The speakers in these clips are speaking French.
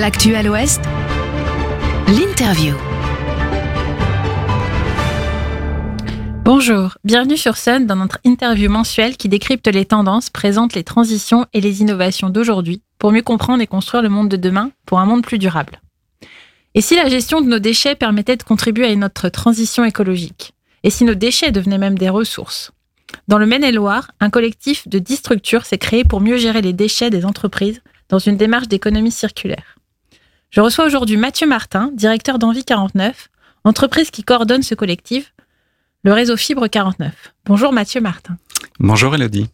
L'actu à l'Ouest, l'interview. Bonjour, bienvenue sur Sun dans notre interview mensuelle qui décrypte les tendances, présente les transitions et les innovations d'aujourd'hui pour mieux comprendre et construire le monde de demain pour un monde plus durable. Et si la gestion de nos déchets permettait de contribuer à notre transition écologique? Et si nos déchets devenaient même des ressources? Dans le Maine-et-Loire, un collectif de 10 structures s'est créé pour mieux gérer les déchets des entreprises dans une démarche d'économie circulaire. Je reçois aujourd'hui Mathieu Martin, directeur d'Envie 49, entreprise qui coordonne ce collectif, le réseau Fibre 49. Bonjour Mathieu Martin. Bonjour Elodie.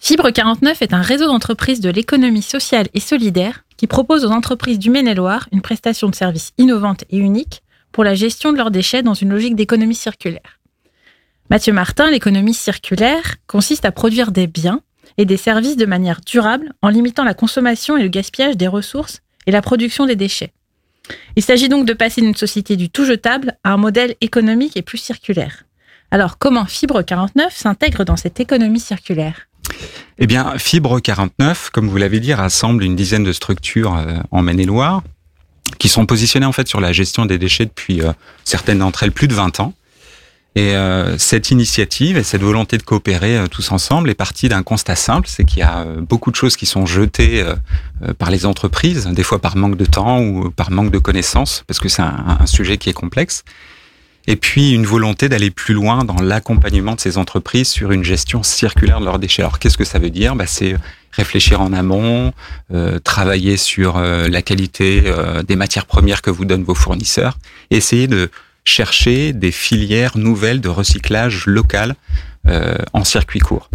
Fibre 49 est un réseau d'entreprises de l'économie sociale et solidaire qui propose aux entreprises du Maine-et-Loire une prestation de services innovante et unique pour la gestion de leurs déchets dans une logique d'économie circulaire. Mathieu Martin, l'économie circulaire consiste à produire des biens et des services de manière durable en limitant la consommation et le gaspillage des ressources et la production des déchets. Il s'agit donc de passer d'une société du tout jetable à un modèle économique et plus circulaire. Alors comment Fibre 49 s'intègre dans cette économie circulaire? Eh bien, Fibre 49, comme vous l'avez dit, rassemble une dizaine de structures euh, en Maine-et-Loire qui sont positionnées en fait sur la gestion des déchets depuis euh, certaines d'entre elles plus de 20 ans. Et euh, cette initiative et cette volonté de coopérer tous ensemble est partie d'un constat simple, c'est qu'il y a beaucoup de choses qui sont jetées par les entreprises, des fois par manque de temps ou par manque de connaissances, parce que c'est un, sujet qui est complexe et puis une volonté d'aller plus loin dans l'accompagnement de ces entreprises sur une gestion circulaire de leurs déchets. Alors qu'est-ce que ça veut dire? Bah, C'est réfléchir en amont, euh, travailler sur euh, la qualité euh, des matières premières que vous donnent vos fournisseurs, et essayer de chercher des filières nouvelles de recyclage local en circuit court.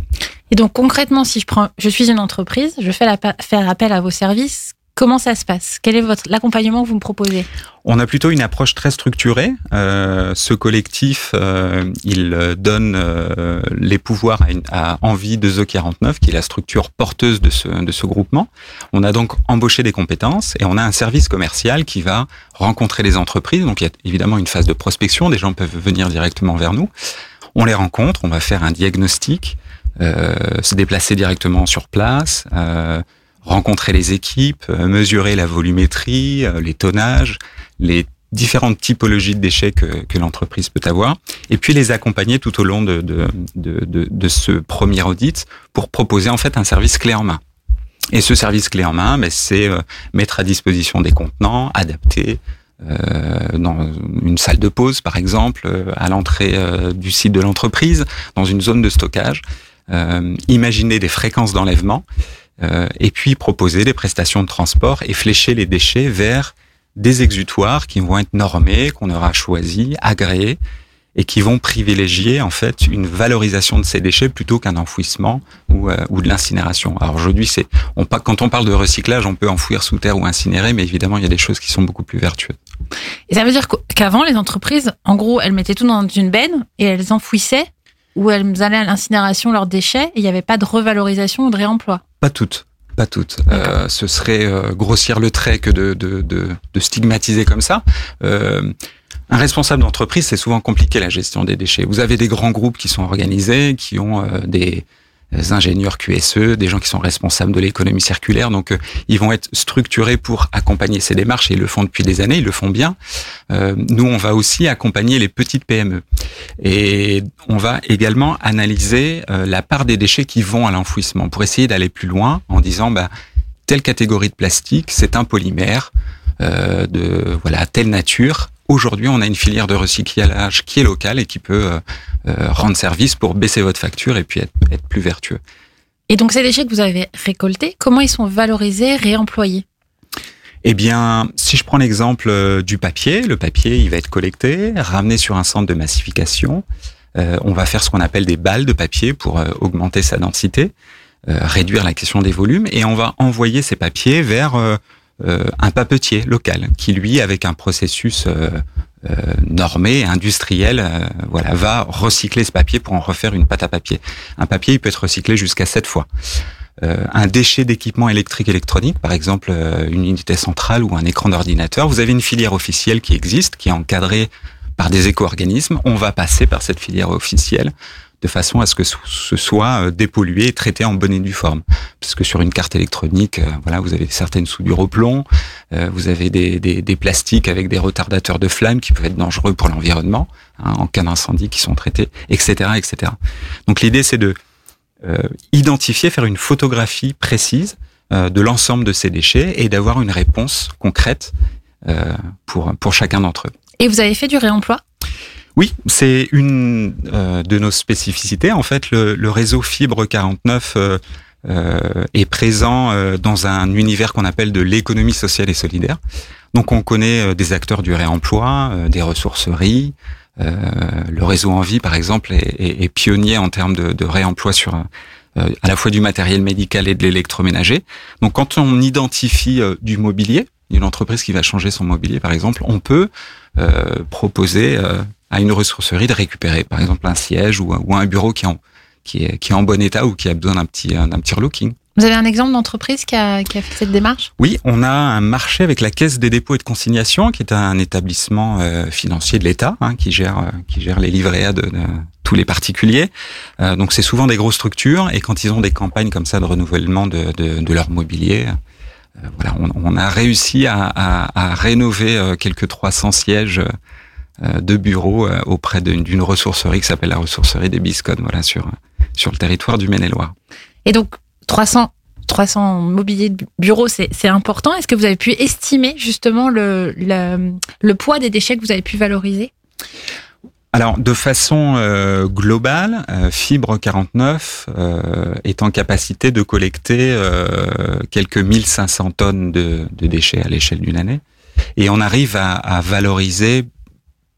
Et donc concrètement, si je prends, je suis une entreprise, je fais la, faire appel à vos services, Comment ça se passe? Quel est votre l'accompagnement que vous me proposez? On a plutôt une approche très structurée. Euh, ce collectif, euh, il donne euh, les pouvoirs à, Envie de The 49, qui est la structure porteuse de ce, de ce groupement. On a donc embauché des compétences et on a un service commercial qui va rencontrer les entreprises. Donc il y a évidemment une phase de prospection. Des gens peuvent venir directement vers nous. On les rencontre, on va faire un diagnostic, se déplacer directement sur place rencontrer les équipes, euh, mesurer la volumétrie, euh, les tonnages, les différentes typologies de déchets que, que l'entreprise peut avoir, et puis les accompagner tout au long de, de, ce premier audit pour proposer en fait un service clé en main. Et ce service clé en main, ben, c'est euh, mettre à disposition des contenants adaptés euh, dans une salle de pause, par exemple, à l'entrée du site de l'entreprise, dans une zone de stockage. Euh, imaginer des fréquences d'enlèvement euh, et puis proposer des prestations de transport et flécher les déchets vers des exutoires qui vont être normés, qu'on aura choisi, agréés, et qui vont privilégier en fait une valorisation de ces déchets plutôt qu'un enfouissement ou, euh, de l'incinération. Alors aujourd'hui, c'est quand on parle de recyclage, on peut enfouir sous terre ou incinérer, mais évidemment, il y a des choses qui sont beaucoup plus vertueuses. Et ça veut dire qu'avant, les entreprises, en gros, elles mettaient tout dans une benne et elles enfouissaient ou elles allaient à l'incinération leurs déchets et il n'y avait pas de revalorisation ou de réemploi Pas toutes. Pas toutes. Euh, ce serait euh, grossir le trait que de, de, de, de stigmatiser comme ça. Euh, un responsable d'entreprise, c'est souvent compliqué la gestion des déchets. Vous avez des grands groupes qui sont organisés, qui ont euh, des, ingénieurs QSE, des gens qui sont responsables de l'économie circulaire. Donc, euh, ils vont être structurés pour accompagner ces démarches et ils le font depuis des années, ils le font bien. Euh, nous, on va aussi accompagner les petites PME. Et on va également analyser euh, la part des déchets qui vont à l'enfouissement pour essayer d'aller plus loin en disant, bah, telle catégorie de plastique, c'est un polymère de voilà telle nature Aujourd'hui, on a une filière de recyclage qui est locale et qui peut euh, euh, rendre service pour baisser votre facture et puis être, être plus vertueux. Et donc ces déchets que vous avez récoltés, comment ils sont valorisés, réemployés? Eh bien, si je prends l'exemple euh, du papier, le papier, il va être collecté, ramené sur un centre de massification. on va faire ce qu'on appelle des balles de papier pour augmenter sa densité, réduire la question des volumes, et on va envoyer ces papiers vers un papetier local qui lui, avec un processus euh, euh, normé, industriel, voilà, va recycler ce papier pour en refaire une pâte à papier. Un papier, il peut être recyclé jusqu'à sept fois. un déchet d'équipement électrique électronique, par exemple une unité centrale ou un écran d'ordinateur, vous avez une filière officielle qui existe, qui est encadrée par des éco-organismes. On va passer par cette filière officielle de façon à ce que ce soit euh, dépollué et traité en bonne et due forme. Parce que sur une carte électronique, euh, voilà, vous avez certaines soudures au plomb, euh, vous avez des, plastiques avec des retardateurs de flammes qui peuvent être dangereux pour l'environnement hein, en cas d'incendie qui sont traités, etc., etc. Donc l'idée c'est de identifier, faire une photographie précise de l'ensemble de ces déchets et d'avoir une réponse concrète pour pour chacun d'entre eux. Et vous avez fait du réemploi? Oui, c'est une euh, de nos spécificités. En fait, le, réseau Fibre 49 euh, euh, est présent euh, dans un univers qu'on appelle de l'économie sociale et solidaire. Donc, on connaît des acteurs du réemploi, des ressourceries. le réseau Envie, par exemple, est pionnier en termes de, de réemploi sur à la fois du matériel médical et de l'électroménager. Donc, quand on identifie du mobilier, une entreprise qui va changer son mobilier, par exemple, on peut proposer à une ressourcerie de récupérer, par exemple, un siège ou, ou un bureau qui est, en, qui, est, qui est en bon état ou qui a besoin d'un petit, d'un petit relooking. Vous avez un exemple d'entreprise qui a, qui a fait cette démarche? Oui, on a un marché avec la Caisse des dépôts et de consignation, qui est un établissement euh, financier de l'État, hein, qui gère euh, qui gère les livrets A de, de tous les particuliers. Euh, donc c'est souvent des grosses structures, et quand ils ont des campagnes comme ça de renouvellement de, de, de leur mobilier, euh, voilà, on, a réussi à, rénover euh, quelques 300 sièges euh, de bureaux euh, auprès d'une ressourcerie qui s'appelle la ressourcerie des Biscones, voilà, sur, sur le territoire du Maine-et-Loire. Et donc, 300, 300 mobiliers de bureaux, c'est important. Est-ce que vous avez pu estimer justement le, le, poids des déchets que vous avez pu valoriser? Alors, de façon euh, globale, euh, Fibre 49 euh, est en capacité de collecter quelques 1500 tonnes de, déchets à l'échelle d'une année. Et on arrive à, à valoriser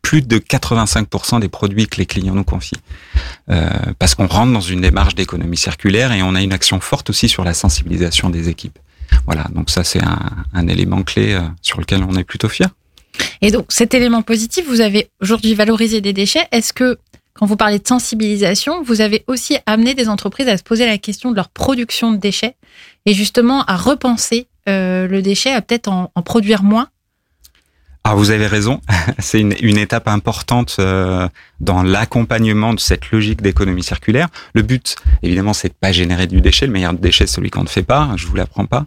plus de 85% des produits que les clients nous confient. Euh, parce qu'on rentre dans une démarche d'économie circulaire et on a une action forte aussi sur la sensibilisation des équipes. Voilà, donc ça c'est un, un, élément clé euh, sur lequel on est plutôt fier. Et donc cet élément positif, vous avez aujourd'hui valorisé des déchets. Est-ce que quand vous parlez de sensibilisation, vous avez aussi amené des entreprises à se poser la question de leur production de déchets et justement à repenser euh, le déchet, à peut-être en, produire moins? Ah, vous avez raison. C'est une, une, étape importante euh, dans l'accompagnement de cette logique d'économie circulaire. Le but, évidemment, c'est de pas générer du déchet. Le meilleur déchet, c'est celui qu'on ne fait pas. Je vous l'apprends pas.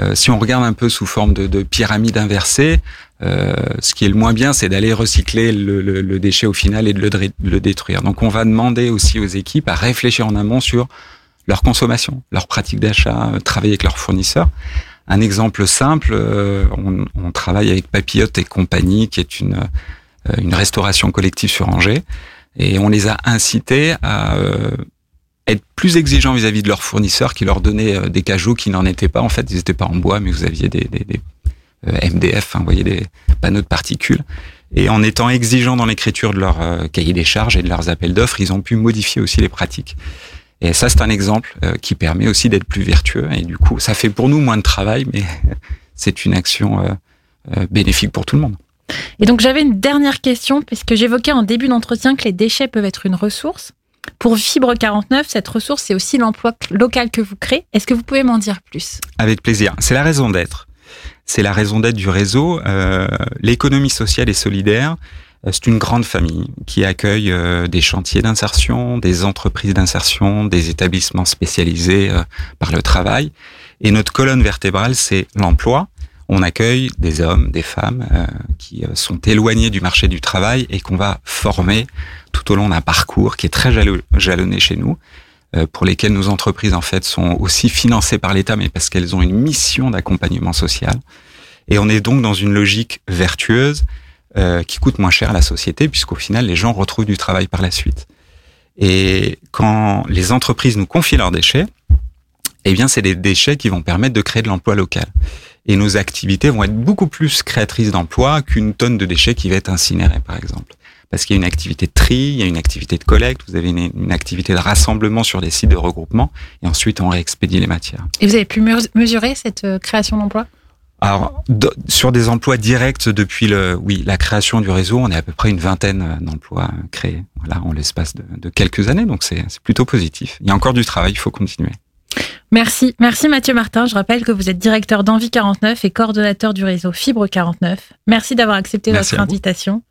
Euh, si on regarde un peu sous forme de, de pyramide inversée, euh, ce qui est le moins bien, c'est d'aller recycler le, le, le, déchet au final et de le, le détruire. Donc, on va demander aussi aux équipes à réfléchir en amont sur leur consommation, leur pratique d'achat, euh, travailler avec leurs fournisseurs. Un exemple simple, euh, on, on, travaille avec Papillote et compagnie, qui est une, euh, une restauration collective sur Angers, et on les a incités à être plus exigeants vis-à-vis -vis de leurs fournisseurs qui leur donnaient des cajoux qui n'en étaient pas. En fait, ils n'étaient pas en bois, mais vous aviez des, des MDF, hein, vous voyez, des panneaux de particules. Et en étant exigeants dans l'écriture de leur cahier des charges et de leurs appels d'offres, ils ont pu modifier aussi les pratiques. Et ça, c'est un exemple euh, qui permet aussi d'être plus vertueux. Et du coup, ça fait pour nous moins de travail, mais c'est une action euh, euh, bénéfique pour tout le monde. Et donc, j'avais une dernière question, puisque j'évoquais en début d'entretien que les déchets peuvent être une ressource. Pour Fibre 49, cette ressource, c'est aussi l'emploi local que vous créez. Est-ce que vous pouvez m'en dire plus? Avec plaisir. C'est la raison d'être. C'est la raison d'être du réseau. Euh, L'économie sociale et solidaire, euh, c'est une grande famille qui accueille euh, des chantiers d'insertion, des entreprises d'insertion, des établissements spécialisés par le travail. Et notre colonne vertébrale, c'est l'emploi. On accueille des hommes, des femmes qui sont éloignés du marché du travail et qu'on va former tout au long d'un parcours qui est très jalonné chez nous, pour lesquels nos entreprises en fait sont aussi financées par l'État, mais parce qu'elles ont une mission d'accompagnement social. Et on est donc dans une logique vertueuse euh, qui coûte moins cher à la société, puisqu'au final, les gens retrouvent du travail par la suite. Et quand les entreprises nous confient leurs déchets, eh bien, c'est des déchets qui vont permettre de créer de l'emploi local. Et nos activités vont être beaucoup plus créatrices d'emplois qu'une tonne de déchets qui va être incinérée, par exemple. Parce qu'il y a une activité de tri, il y a une activité de collecte, vous avez une, une, activité de rassemblement sur des sites de regroupement, et ensuite on réexpédie les matières. Et vous avez pu mesurer cette euh, création d'emplois? Alors, sur des emplois directs depuis le, oui, la création du réseau, on est à peu près une vingtaine euh, d'emplois euh, créés, voilà, en l'espace de, de, quelques années. Donc, c'est plutôt positif. Il y a encore du travail, il faut continuer. Merci, merci Mathieu Martin. Je rappelle que vous êtes directeur d'Envie 49 et coordonnateur du réseau Fibre 49. Merci d'avoir accepté merci notre invitation.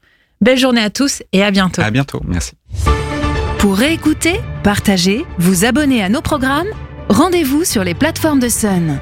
Belle journée à tous et à bientôt. À bientôt, merci. Pour réécouter, partager, vous abonner à nos programmes, rendez-vous sur les plateformes de Sun.